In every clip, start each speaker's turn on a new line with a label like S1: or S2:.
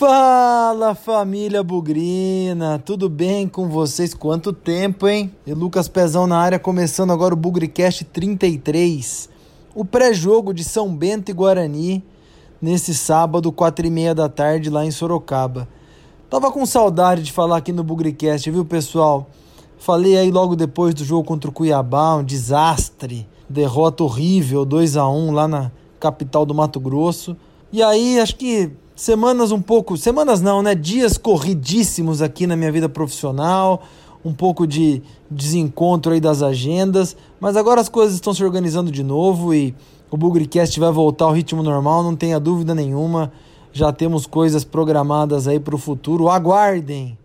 S1: Fala família Bugrina, tudo bem com vocês? Quanto tempo, hein? E Lucas Pezão na área, começando agora o Bugricast 33, o pré-jogo de São Bento e Guarani, nesse sábado, quatro e meia da tarde, lá em Sorocaba. Tava com saudade de falar aqui no Bugricast, viu pessoal? Falei aí logo depois do jogo contra o Cuiabá, um desastre, derrota horrível, 2 a 1 lá na capital do Mato Grosso. E aí, acho que semanas um pouco, semanas não, né? Dias corridíssimos aqui na minha vida profissional, um pouco de desencontro aí das agendas, mas agora as coisas estão se organizando de novo e o Bugricast vai voltar ao ritmo normal, não tenha dúvida nenhuma. Já temos coisas programadas aí para o futuro. Aguardem!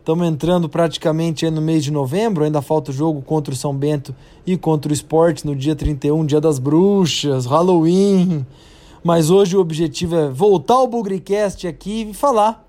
S1: Estamos entrando praticamente no mês de novembro, ainda falta o jogo contra o São Bento e contra o Esporte no dia 31, dia das bruxas, Halloween. Mas hoje o objetivo é voltar ao Bugricast aqui e falar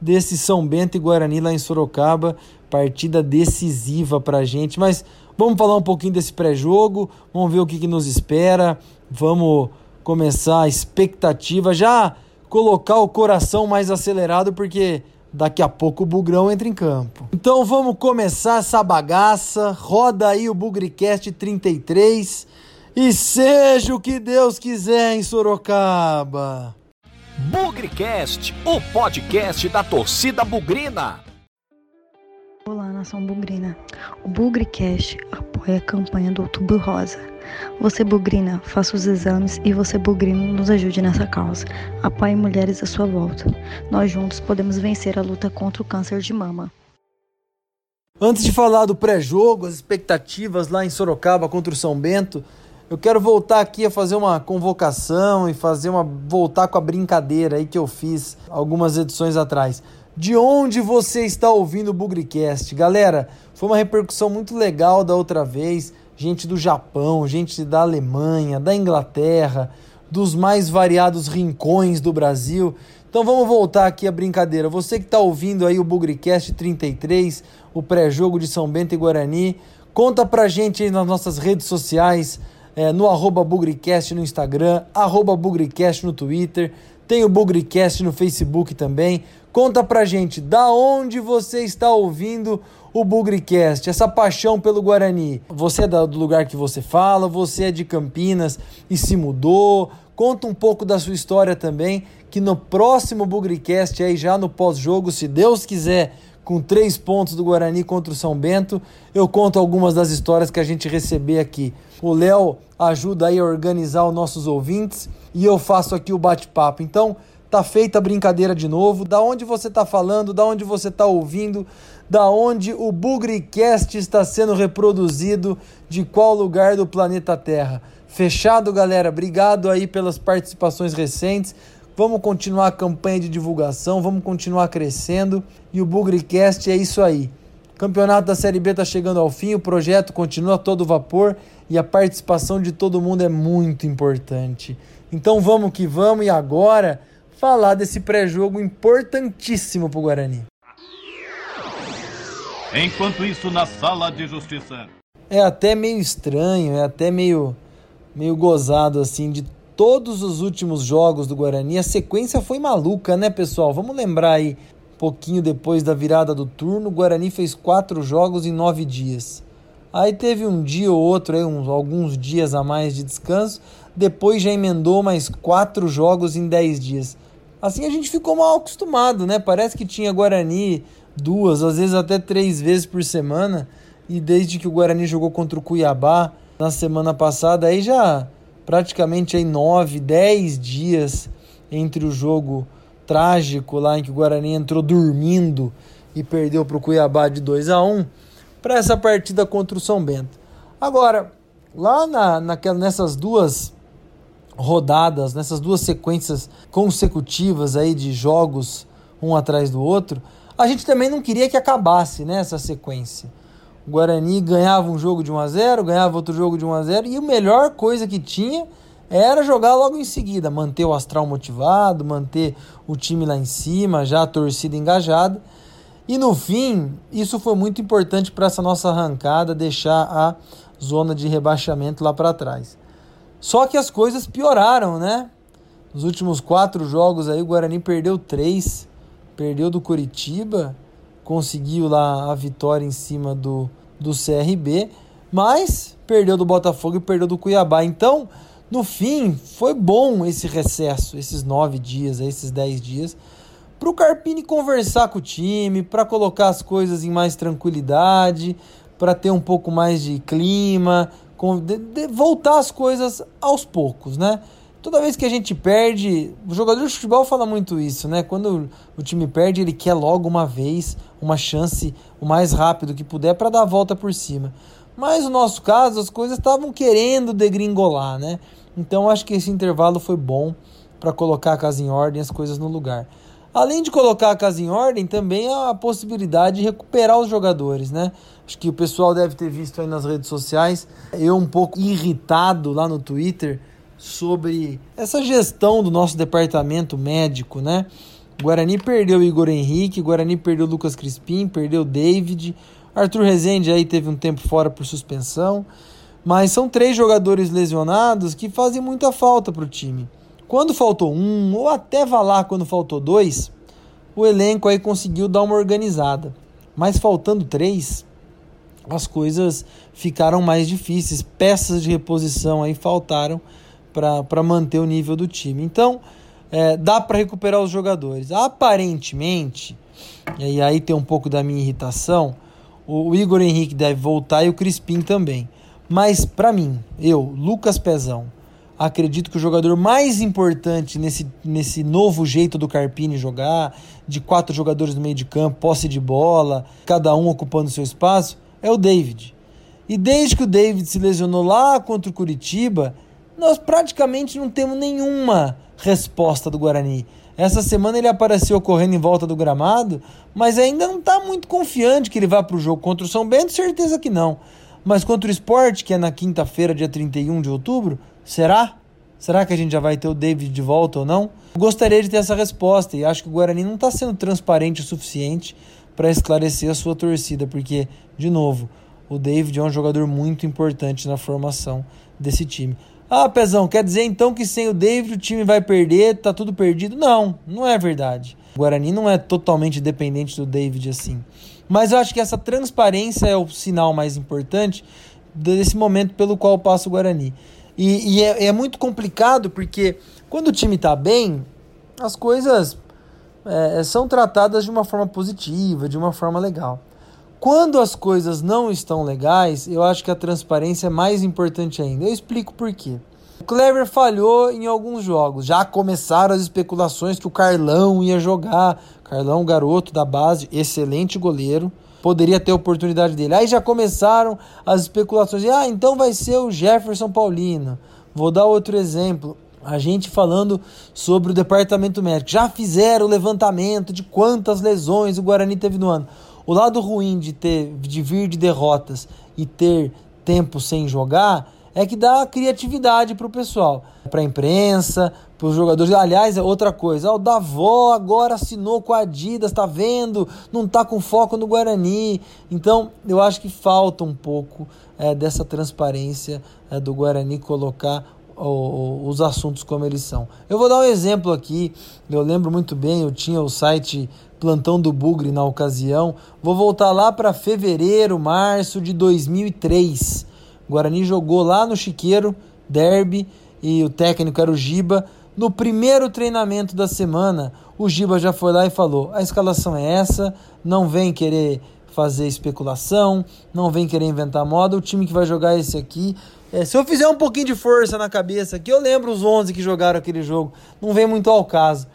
S1: desse São Bento e Guarani lá em Sorocaba, partida decisiva pra gente. Mas vamos falar um pouquinho desse pré-jogo, vamos ver o que, que nos espera, vamos começar a expectativa, já colocar o coração mais acelerado, porque daqui a pouco o Bugrão entra em campo. Então vamos começar essa bagaça, roda aí o Bugricast 33 e seja o que Deus quiser em Sorocaba.
S2: Bugrecast, o podcast da torcida bugrina.
S3: Olá, nação bugrina. O Bugrecast apoia a campanha do Outubro Rosa. Você bugrina, faça os exames e você bugrino nos ajude nessa causa. Apoie mulheres à sua volta. Nós juntos podemos vencer a luta contra o câncer de mama.
S1: Antes de falar do pré-jogo, as expectativas lá em Sorocaba contra o São Bento, eu quero voltar aqui a fazer uma convocação e fazer uma voltar com a brincadeira aí que eu fiz algumas edições atrás. De onde você está ouvindo o Bugricast? Galera, foi uma repercussão muito legal da outra vez. Gente do Japão, gente da Alemanha, da Inglaterra, dos mais variados rincões do Brasil. Então vamos voltar aqui a brincadeira. Você que está ouvindo aí o Bugricast 33, o pré-jogo de São Bento e Guarani, conta pra gente aí nas nossas redes sociais é, no arroba Bugricast no Instagram, arroba Bugricast no Twitter, tem o Bugricast no Facebook também. Conta pra gente da onde você está ouvindo o Bugricast, essa paixão pelo Guarani. Você é do lugar que você fala, você é de Campinas e se mudou. Conta um pouco da sua história também, que no próximo Bugricast, aí já no pós-jogo, se Deus quiser, com três pontos do Guarani contra o São Bento. Eu conto algumas das histórias que a gente receber aqui. O Léo ajuda aí a organizar os nossos ouvintes e eu faço aqui o bate-papo. Então, tá feita a brincadeira de novo. Da onde você tá falando, da onde você tá ouvindo, da onde o Bugricast está sendo reproduzido, de qual lugar do planeta Terra. Fechado, galera. Obrigado aí pelas participações recentes. Vamos continuar a campanha de divulgação, vamos continuar crescendo e o Bugricast é isso aí. O campeonato da Série B está chegando ao fim, o projeto continua a todo vapor e a participação de todo mundo é muito importante. Então vamos que vamos e agora falar desse pré-jogo importantíssimo para o Guarani.
S4: Enquanto isso, na sala de justiça.
S1: É até meio estranho, é até meio, meio gozado assim de todos os últimos jogos do Guarani. A sequência foi maluca, né, pessoal? Vamos lembrar aí, pouquinho depois da virada do turno, o Guarani fez quatro jogos em nove dias. Aí teve um dia ou outro, aí, uns, alguns dias a mais de descanso. Depois já emendou mais quatro jogos em dez dias. Assim a gente ficou mal acostumado, né? Parece que tinha Guarani duas, às vezes até três vezes por semana. E desde que o Guarani jogou contra o Cuiabá na semana passada, aí já praticamente aí nove, dez dias entre o jogo trágico lá em que o Guarani entrou dormindo e perdeu para o Cuiabá de 2 a 1 para essa partida contra o São Bento. Agora, lá na, naquela, nessas duas rodadas, nessas duas sequências consecutivas aí de jogos um atrás do outro, a gente também não queria que acabasse né, essa sequência. O Guarani ganhava um jogo de 1 a 0 ganhava outro jogo de 1 a 0 e a melhor coisa que tinha era jogar logo em seguida, manter o astral motivado, manter o time lá em cima, já a torcida engajada. E no fim, isso foi muito importante para essa nossa arrancada, deixar a zona de rebaixamento lá para trás. Só que as coisas pioraram, né? Nos últimos quatro jogos aí, o Guarani perdeu três. Perdeu do Curitiba, conseguiu lá a vitória em cima do, do CRB, mas perdeu do Botafogo e perdeu do Cuiabá. Então, no fim, foi bom esse recesso, esses nove dias, esses dez dias, para o Carpini conversar com o time, para colocar as coisas em mais tranquilidade, para ter um pouco mais de clima, voltar as coisas aos poucos, né? Toda vez que a gente perde, o jogador de futebol fala muito isso, né? Quando o time perde, ele quer logo uma vez, uma chance o mais rápido que puder para dar a volta por cima. Mas no nosso caso, as coisas estavam querendo degringolar, né? Então acho que esse intervalo foi bom para colocar a casa em ordem, as coisas no lugar. Além de colocar a casa em ordem, também a possibilidade de recuperar os jogadores, né? Acho que o pessoal deve ter visto aí nas redes sociais, eu um pouco irritado lá no Twitter sobre essa gestão do nosso departamento médico, né? Guarani perdeu Igor Henrique, Guarani perdeu Lucas Crispim, perdeu David, Arthur Rezende aí teve um tempo fora por suspensão, mas são três jogadores lesionados que fazem muita falta para o time. Quando faltou um, ou até valar quando faltou dois, o elenco aí conseguiu dar uma organizada. Mas faltando três, as coisas ficaram mais difíceis, peças de reposição aí faltaram para manter o nível do time. Então, é, dá para recuperar os jogadores. Aparentemente, e aí tem um pouco da minha irritação, o Igor Henrique deve voltar e o Crispim também. Mas para mim, eu, Lucas Pezão, acredito que o jogador mais importante nesse, nesse novo jeito do Carpini jogar, de quatro jogadores no meio de campo, posse de bola, cada um ocupando seu espaço, é o David. E desde que o David se lesionou lá contra o Curitiba, nós praticamente não temos nenhuma resposta do Guarani. Essa semana ele apareceu correndo em volta do gramado, mas ainda não está muito confiante que ele vá para o jogo contra o São Bento, certeza que não. Mas contra o esporte, que é na quinta-feira, dia 31 de outubro, será? Será que a gente já vai ter o David de volta ou não? gostaria de ter essa resposta e acho que o Guarani não está sendo transparente o suficiente para esclarecer a sua torcida, porque, de novo, o David é um jogador muito importante na formação desse time. Ah, Pezão, quer dizer então que sem o David o time vai perder, tá tudo perdido? Não, não é verdade. O Guarani não é totalmente dependente do David assim. Mas eu acho que essa transparência é o sinal mais importante desse momento pelo qual passa o Guarani. E, e é, é, muito complicado porque quando o time está bem, as coisas é, são tratadas de uma forma positiva, de uma forma legal. Quando as coisas não estão legais, eu acho que a transparência é mais importante ainda. Eu explico por quê. O Clever falhou em alguns jogos. Já começaram as especulações que o Carlão ia jogar. Carlão, garoto da base, excelente goleiro. Poderia ter oportunidade dele. Aí já começaram as especulações. Ah, então vai ser o Jefferson Paulino. Vou dar outro exemplo. A gente falando sobre o departamento médico. Já fizeram o levantamento de quantas lesões o Guarani teve no ano. O lado ruim de ter de vir de derrotas e ter tempo sem jogar é que dá criatividade para o pessoal, para a imprensa, para os jogadores. Aliás, é outra coisa. o Davó agora assinou com a Adidas, tá vendo? Não tá com foco no Guarani. Então, eu acho que falta um pouco é, dessa transparência é, do Guarani colocar os assuntos como eles são. Eu vou dar um exemplo aqui. Eu lembro muito bem, eu tinha o site plantão do Bugre na ocasião. Vou voltar lá para fevereiro, março de 2003. O Guarani jogou lá no Chiqueiro, derby, e o técnico era o Giba. No primeiro treinamento da semana, o Giba já foi lá e falou: a escalação é essa, não vem querer fazer especulação, não vem querer inventar moda, o time que vai jogar é esse aqui. É, se eu fizer um pouquinho de força na cabeça aqui, eu lembro os 11 que jogaram aquele jogo, não vem muito ao caso.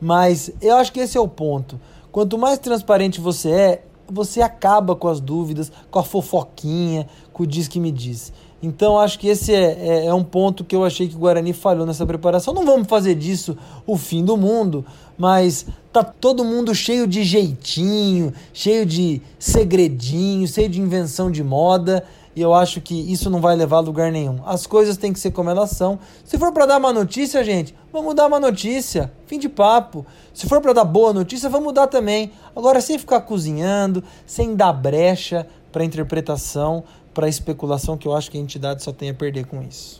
S1: Mas eu acho que esse é o ponto. Quanto mais transparente você é, você acaba com as dúvidas, com a fofoquinha, com o diz que me diz. Então acho que esse é, é, é, um ponto que eu achei que o Guarani falhou nessa preparação. Não vamos fazer disso o fim do mundo, mas tá todo mundo cheio de jeitinho, cheio de segredinho, cheio de invenção de moda e eu acho que isso não vai levar a lugar nenhum. As coisas têm que ser como elas são. Se for para dar uma notícia, gente, vamos dar uma notícia. Fim de papo. Se for para dar boa notícia, vamos dar também. Agora, sem ficar cozinhando, sem dar brecha para interpretação, para especulação, que eu acho que a entidade só tem a perder com isso.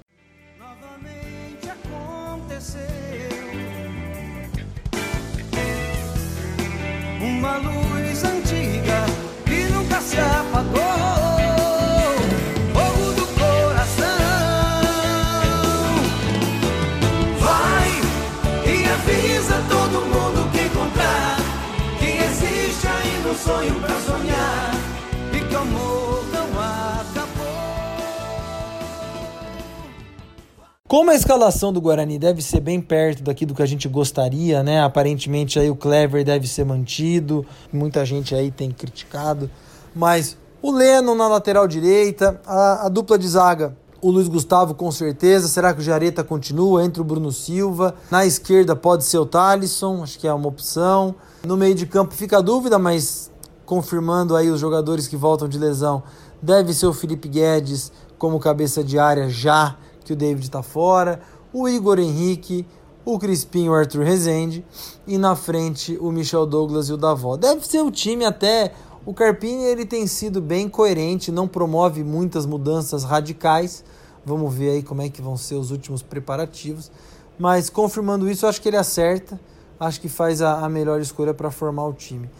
S1: Novamente aconteceu
S5: uma luz antiga que nunca se apagou. Sonho pra sonhar e que amor não acabou.
S1: Como a escalação do Guarani deve ser bem perto daqui do que a gente gostaria, né? Aparentemente aí o Clever deve ser mantido, muita gente aí tem criticado, mas o Leno na lateral direita, a, a dupla de zaga, o Luiz Gustavo com certeza, será que o Jareta continua entre o Bruno Silva? Na esquerda pode ser o Thalisson, acho que é uma opção. No meio de campo fica a dúvida, mas confirmando aí os jogadores que voltam de lesão, deve ser o Felipe Guedes como cabeça de área já que o David está fora, o Igor Henrique, o Crispim o Arthur Rezende, e na frente o Michel Douglas e o Davó. Deve ser o time até. O Carpini ele tem sido bem coerente, não promove muitas mudanças radicais. Vamos ver aí como é que vão ser os últimos preparativos. Mas confirmando isso, acho que ele acerta. Acho que faz a, a melhor escolha para formar o time.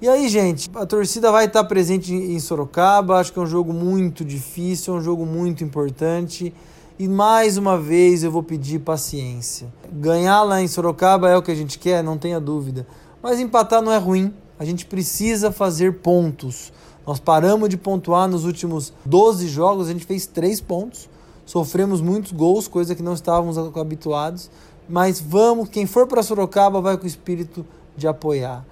S1: E aí, gente, a torcida vai estar presente em Sorocaba. Acho que é um jogo muito difícil, é um jogo muito importante. E mais uma vez eu vou pedir paciência. Ganhar lá em Sorocaba é o que a gente quer, não tenha dúvida. Mas empatar não é ruim. A gente precisa fazer pontos. Nós paramos de pontuar nos últimos 12 jogos, a gente fez 3 pontos. Sofremos muitos gols, coisa que não estávamos habituados. Mas vamos, quem for para Sorocaba vai com o espírito de apoiar.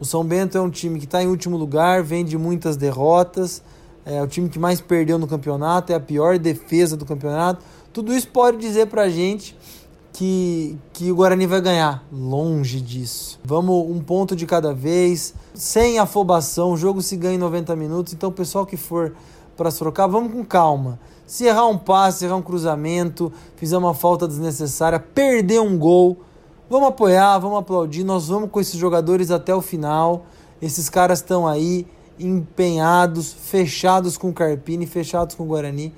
S1: O São Bento é um time que está em último lugar, vem de muitas derrotas. É o time que mais perdeu no campeonato, é a pior defesa do campeonato. Tudo isso pode dizer pra gente que, que o Guarani vai ganhar. Longe disso. Vamos um ponto de cada vez, sem afobação. O jogo se ganha em 90 minutos. Então, pessoal que for para Sorocaba, vamos com calma. Se errar um passe, errar um cruzamento, fizer uma falta desnecessária, perder um gol, vamos apoiar, vamos aplaudir. Nós vamos com esses jogadores até o final. Esses caras estão aí empenhados, fechados com o Carpini, fechados com o Guarani,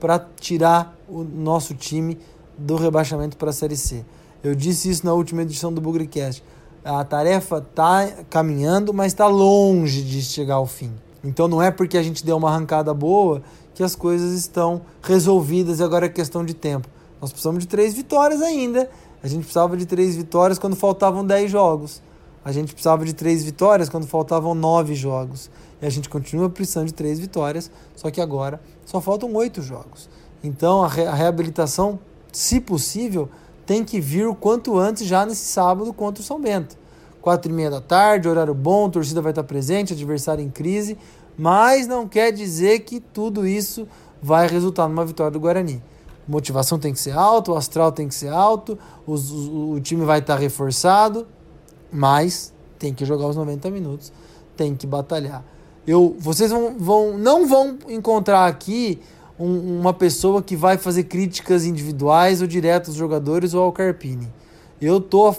S1: para tirar o nosso time do rebaixamento para a Série C. Eu disse isso na última edição do Bugricast. A tarefa está caminhando, mas está longe de chegar ao fim. Então não é porque a gente deu uma arrancada boa que as coisas estão resolvidas e agora é questão de tempo. Nós precisamos de três vitórias ainda. A gente precisava de três vitórias quando faltavam dez jogos. A gente precisava de três vitórias quando faltavam nove jogos. E a gente continua precisando de três vitórias, só que agora só faltam oito jogos. Então a, re a reabilitação, se possível, tem que vir o quanto antes, já nesse sábado contra o São Bento. Quatro e meia da tarde, horário bom, torcida vai estar presente, adversário em crise, mas não quer dizer que tudo isso vai resultar numa vitória do Guarani. Motivação tem que ser alta, o astral tem que ser alto, os, o, o time vai estar reforçado, mas tem que jogar os 90 minutos, tem que batalhar. Eu, vocês vão, vão, não vão encontrar aqui um, uma pessoa que vai fazer críticas individuais ou direto aos jogadores ou ao Carpini. Eu tô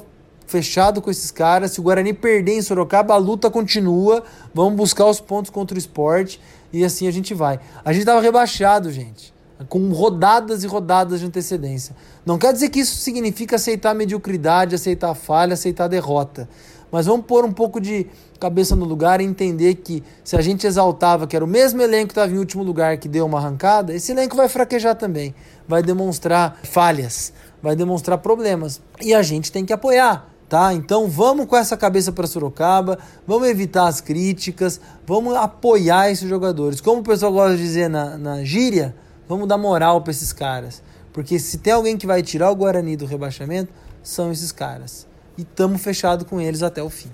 S1: fechado com esses caras. Se o Guarani perder em Sorocaba, a luta continua. Vamos buscar os pontos contra o esporte e assim a gente vai. A gente tava rebaixado, gente, com rodadas e rodadas de antecedência. Não quer dizer que isso significa aceitar mediocridade, aceitar falha, aceitar derrota. Mas vamos pôr um pouco de cabeça no lugar e entender que se a gente exaltava que era o mesmo elenco que estava em último lugar que deu uma arrancada, esse elenco vai fraquejar também. Vai demonstrar falhas, vai demonstrar problemas. E a gente tem que apoiar. Tá? Então vamos com essa cabeça para Sorocaba, vamos evitar as críticas, vamos apoiar esses jogadores. Como o pessoal gosta de dizer na, na gíria, vamos dar moral para esses caras. Porque se tem alguém que vai tirar o Guarani do rebaixamento, são esses caras. E estamos fechados com eles até o fim.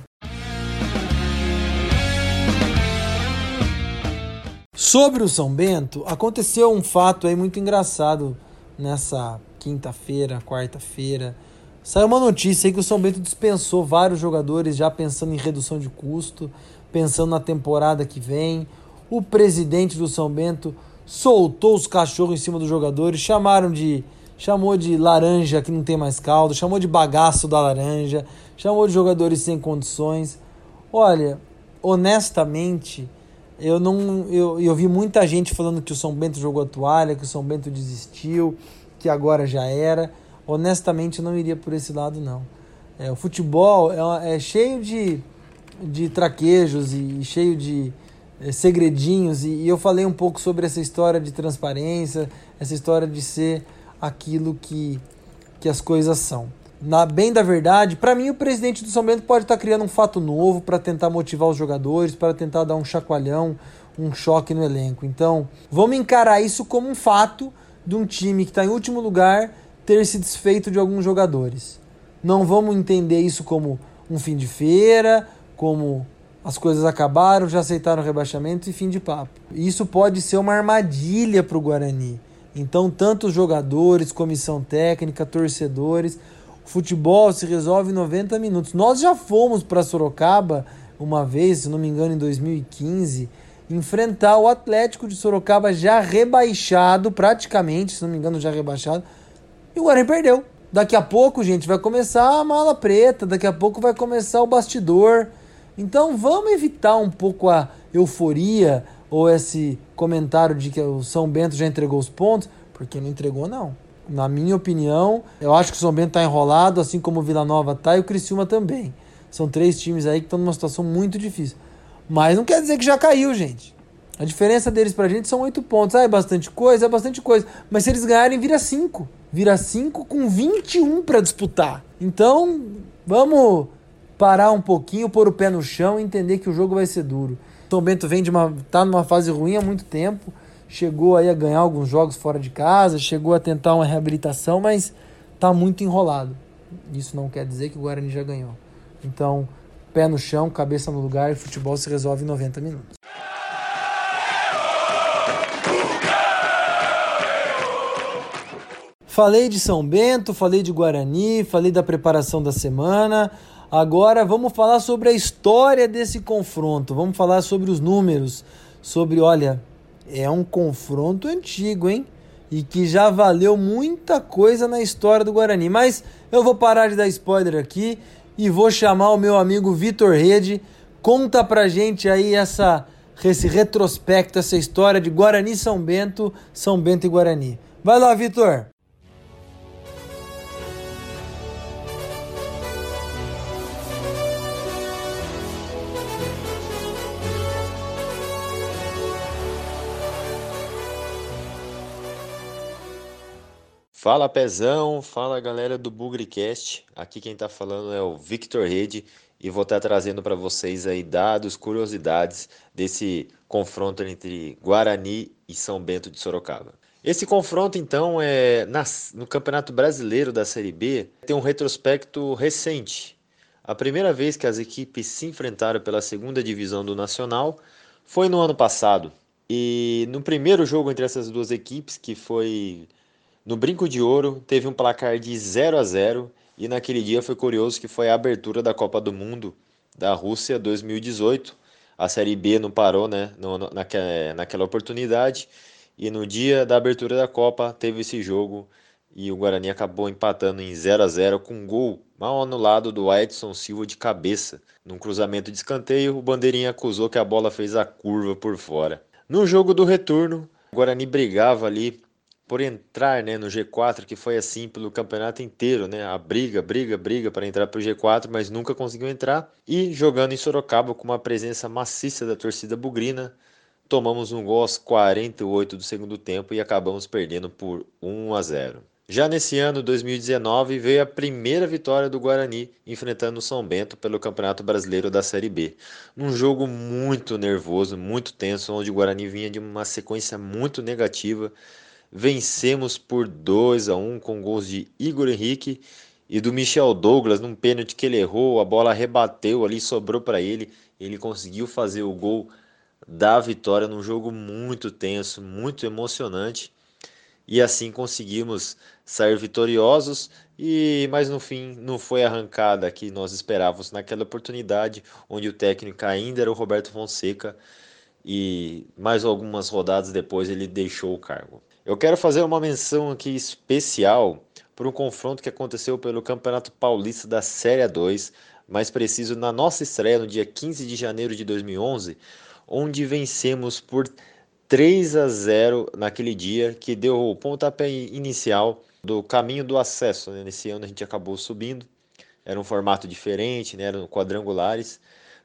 S1: Sobre o São Bento, aconteceu um fato aí muito engraçado nessa quinta-feira, quarta-feira. Saiu uma notícia aí que o São Bento dispensou vários jogadores já pensando em redução de custo, pensando na temporada que vem. O presidente do São Bento soltou os cachorros em cima dos jogadores, chamaram de chamou de laranja que não tem mais caldo, chamou de bagaço da laranja, chamou de jogadores sem condições. Olha, honestamente, eu não eu, eu vi muita gente falando que o São Bento jogou a toalha, que o São Bento desistiu, que agora já era. Honestamente, eu não iria por esse lado não. É, o futebol é, é cheio de de traquejos e cheio de segredinhos. E, e eu falei um pouco sobre essa história de transparência, essa história de ser aquilo que, que as coisas são. Na bem da verdade, para mim o presidente do São Bento pode estar tá criando um fato novo para tentar motivar os jogadores, para tentar dar um chacoalhão, um choque no elenco. Então, vamos encarar isso como um fato de um time que está em último lugar ter se desfeito de alguns jogadores. Não vamos entender isso como um fim de feira, como as coisas acabaram, já aceitaram o rebaixamento e fim de papo. Isso pode ser uma armadilha para o Guarani. Então, tanto os jogadores, comissão técnica, torcedores, futebol se resolve em 90 minutos. Nós já fomos para Sorocaba uma vez, se não me engano, em 2015, enfrentar o Atlético de Sorocaba já rebaixado, praticamente, se não me engano, já rebaixado, e o Guarani perdeu. Daqui a pouco, gente, vai começar a mala preta, daqui a pouco vai começar o bastidor. Então vamos evitar um pouco a euforia ou esse comentário de que o São Bento já entregou os pontos, porque não entregou não. Na minha opinião, eu acho que o São Bento está enrolado, assim como o Vila Nova tá e o Criciúma também. São três times aí que estão numa situação muito difícil. Mas não quer dizer que já caiu, gente. A diferença deles pra gente são oito pontos. Ah, é bastante coisa, é bastante coisa. Mas se eles ganharem, vira cinco. Vira cinco com 21 para disputar. Então, vamos parar um pouquinho, pôr o pé no chão e entender que o jogo vai ser duro. São Bento vem de uma tá numa fase ruim há muito tempo, chegou aí a ganhar alguns jogos fora de casa, chegou a tentar uma reabilitação, mas tá muito enrolado. Isso não quer dizer que o Guarani já ganhou. Então, pé no chão, cabeça no lugar e futebol se resolve em 90 minutos. Falei de São Bento, falei de Guarani, falei da preparação da semana. Agora vamos falar sobre a história desse confronto. Vamos falar sobre os números, sobre, olha, é um confronto antigo, hein? E que já valeu muita coisa na história do Guarani. Mas eu vou parar de dar spoiler aqui e vou chamar o meu amigo Vitor Rede. Conta pra gente aí essa esse retrospecto, essa história de Guarani São Bento, São Bento e Guarani. Vai lá, Vitor.
S6: Fala Pezão, fala galera do Bugricast. Aqui quem tá falando é o Victor Rede e vou estar tá trazendo para vocês aí dados, curiosidades desse confronto entre Guarani e São Bento de Sorocaba. Esse confronto então é no Campeonato Brasileiro da Série B, tem um retrospecto recente. A primeira vez que as equipes se enfrentaram pela segunda divisão do Nacional foi no ano passado. E no primeiro jogo entre essas duas equipes, que foi no Brinco de Ouro teve um placar de 0 a 0 e naquele dia foi curioso que foi a abertura da Copa do Mundo da Rússia 2018. A Série B não parou né, no, naquela, naquela oportunidade e no dia da abertura da Copa teve esse jogo e o Guarani acabou empatando em 0 a 0 com um gol mal anulado do Edson Silva de cabeça. Num cruzamento de escanteio, o Bandeirinha acusou que a bola fez a curva por fora. No jogo do retorno, o Guarani brigava ali por entrar né, no G4, que foi assim pelo campeonato inteiro, né? A briga, briga, briga para entrar para o G4, mas nunca conseguiu entrar. E jogando em Sorocaba com uma presença maciça da torcida bugrina, tomamos um gol aos 48 do segundo tempo e acabamos perdendo por 1 a 0. Já nesse ano, 2019, veio a primeira vitória do Guarani enfrentando o São Bento pelo Campeonato Brasileiro da Série B. Num jogo muito nervoso, muito tenso, onde o Guarani vinha de uma sequência muito negativa Vencemos por 2 a 1 com gols de Igor Henrique e do Michel Douglas num pênalti que ele errou, a bola rebateu ali, sobrou para ele, ele conseguiu fazer o gol da vitória num jogo muito tenso, muito emocionante. E assim conseguimos sair vitoriosos e mas no fim não foi a arrancada que nós esperávamos naquela oportunidade, onde o técnico ainda era o Roberto Fonseca e mais algumas rodadas depois ele deixou o cargo. Eu quero fazer uma menção aqui especial para um confronto que aconteceu pelo Campeonato Paulista da Série 2, mais preciso na nossa estreia no dia 15 de janeiro de 2011, onde vencemos por 3 a 0 naquele dia, que deu o pontapé inicial do caminho do acesso. Né? Nesse ano a gente acabou subindo, era um formato diferente, né? eram quadrangulares.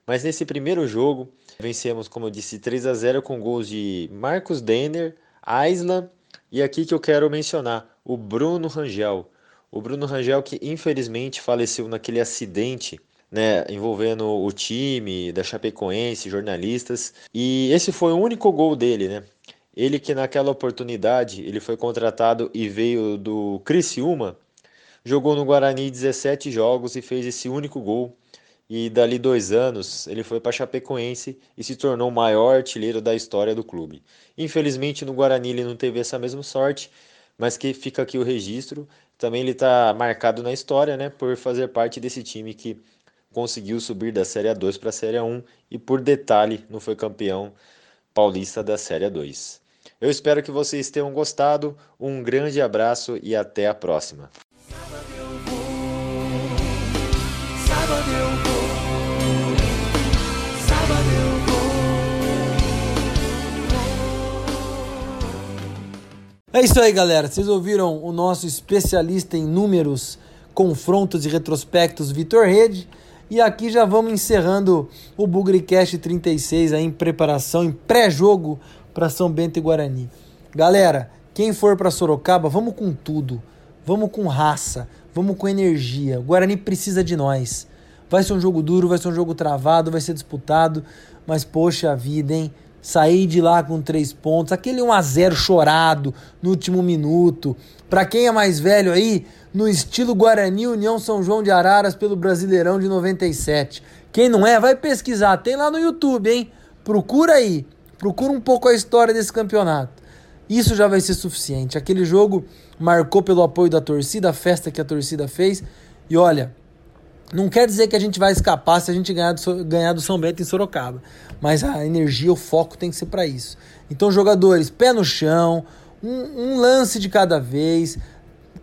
S6: Mas nesse primeiro jogo, vencemos, como eu disse, 3 a 0 com gols de Marcos Denner, Aislan e aqui que eu quero mencionar, o Bruno Rangel. O Bruno Rangel que infelizmente faleceu naquele acidente né, envolvendo o time da Chapecoense, jornalistas, e esse foi o único gol dele, né? Ele que naquela oportunidade, ele foi contratado e veio do Criciúma, jogou no Guarani 17 jogos e fez esse único gol. E dali dois anos ele foi para Chapecoense e se tornou o maior artilheiro da história do clube. Infelizmente no Guarani ele não teve essa mesma sorte, mas que fica aqui o registro. Também ele está marcado na história, né, por fazer parte desse time que conseguiu subir da Série A2 para a Série A1 e por detalhe não foi campeão paulista da Série A2. Eu espero que vocês tenham gostado. Um grande abraço e até a próxima.
S1: É isso aí, galera. Vocês ouviram o nosso especialista em números, confrontos e retrospectos, Vitor Rede. E aqui já vamos encerrando o Bugrecast 36 aí em preparação, em pré-jogo para São Bento e Guarani. Galera, quem for para Sorocaba, vamos com tudo. Vamos com raça, vamos com energia. O Guarani precisa de nós. Vai ser um jogo duro, vai ser um jogo travado, vai ser disputado, mas poxa vida, hein? Sair de lá com três pontos, aquele 1 a 0 chorado no último minuto. Para quem é mais velho aí, no estilo Guarani União São João de Araras pelo Brasileirão de 97. Quem não é, vai pesquisar, tem lá no YouTube, hein? Procura aí, procura um pouco a história desse campeonato. Isso já vai ser suficiente. Aquele jogo marcou pelo apoio da torcida, a festa que a torcida fez. E olha, não quer dizer que a gente vai escapar se a gente ganhar do, ganhar do São Bento em Sorocaba. Mas a energia, o foco tem que ser para isso. Então, jogadores, pé no chão, um, um, lance de cada vez,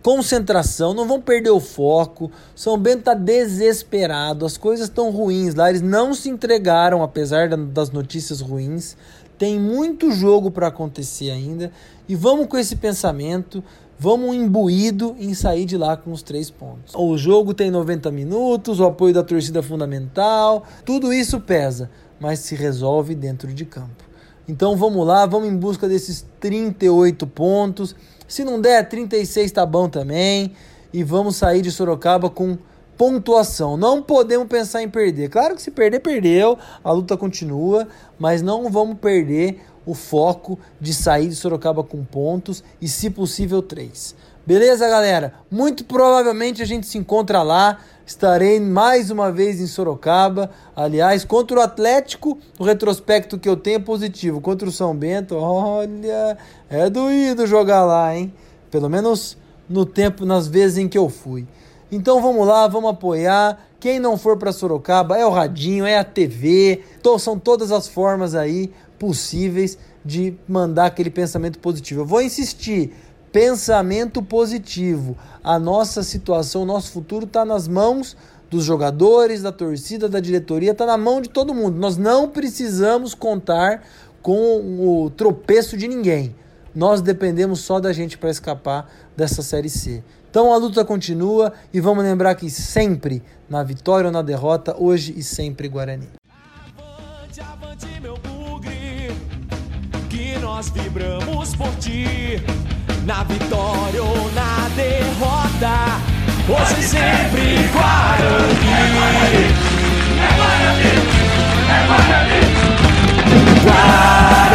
S1: concentração, não vão perder o foco. São Bento está desesperado, as coisas estão ruins lá, eles não se entregaram, apesar das notícias ruins. Tem muito jogo para acontecer ainda. E vamos com esse pensamento vamos imbuído em sair de lá com os três pontos. O jogo tem 90 minutos, o apoio da torcida é fundamental, tudo isso pesa, mas se resolve dentro de campo. Então vamos lá, vamos em busca desses 38 pontos. Se não der, 36 tá bom também. E vamos sair de Sorocaba com pontuação. Não podemos pensar em perder. Claro que se perder, perdeu, a luta continua, mas não vamos perder o foco de sair de Sorocaba com pontos e, se possível, três. Beleza, galera? Muito provavelmente a gente se encontra lá. Estarei mais uma vez em Sorocaba. Aliás, contra o Atlético, o retrospecto que eu tenho é positivo. Contra o São Bento, olha, é doído jogar lá, hein? Pelo menos no tempo, nas vezes em que eu fui. Então vamos lá, vamos apoiar. Quem não for para Sorocaba é o radinho, é a TV, são todas as formas aí possíveis de mandar aquele pensamento positivo. Eu vou insistir, pensamento positivo. A nossa situação, o nosso futuro está nas mãos dos jogadores, da torcida, da diretoria, está na mão de todo mundo. Nós não precisamos contar com o tropeço de ninguém. Nós dependemos só da gente para escapar dessa Série C. Então a luta continua e vamos lembrar que sempre, na vitória ou na derrota, hoje e sempre Guarani.
S2: Avante, avante, meu bugre, que nós vibramos por ti, na vitória ou na derrota, hoje e sempre Guarani. É Guarani, é Guarani, é Guarani. Guarani.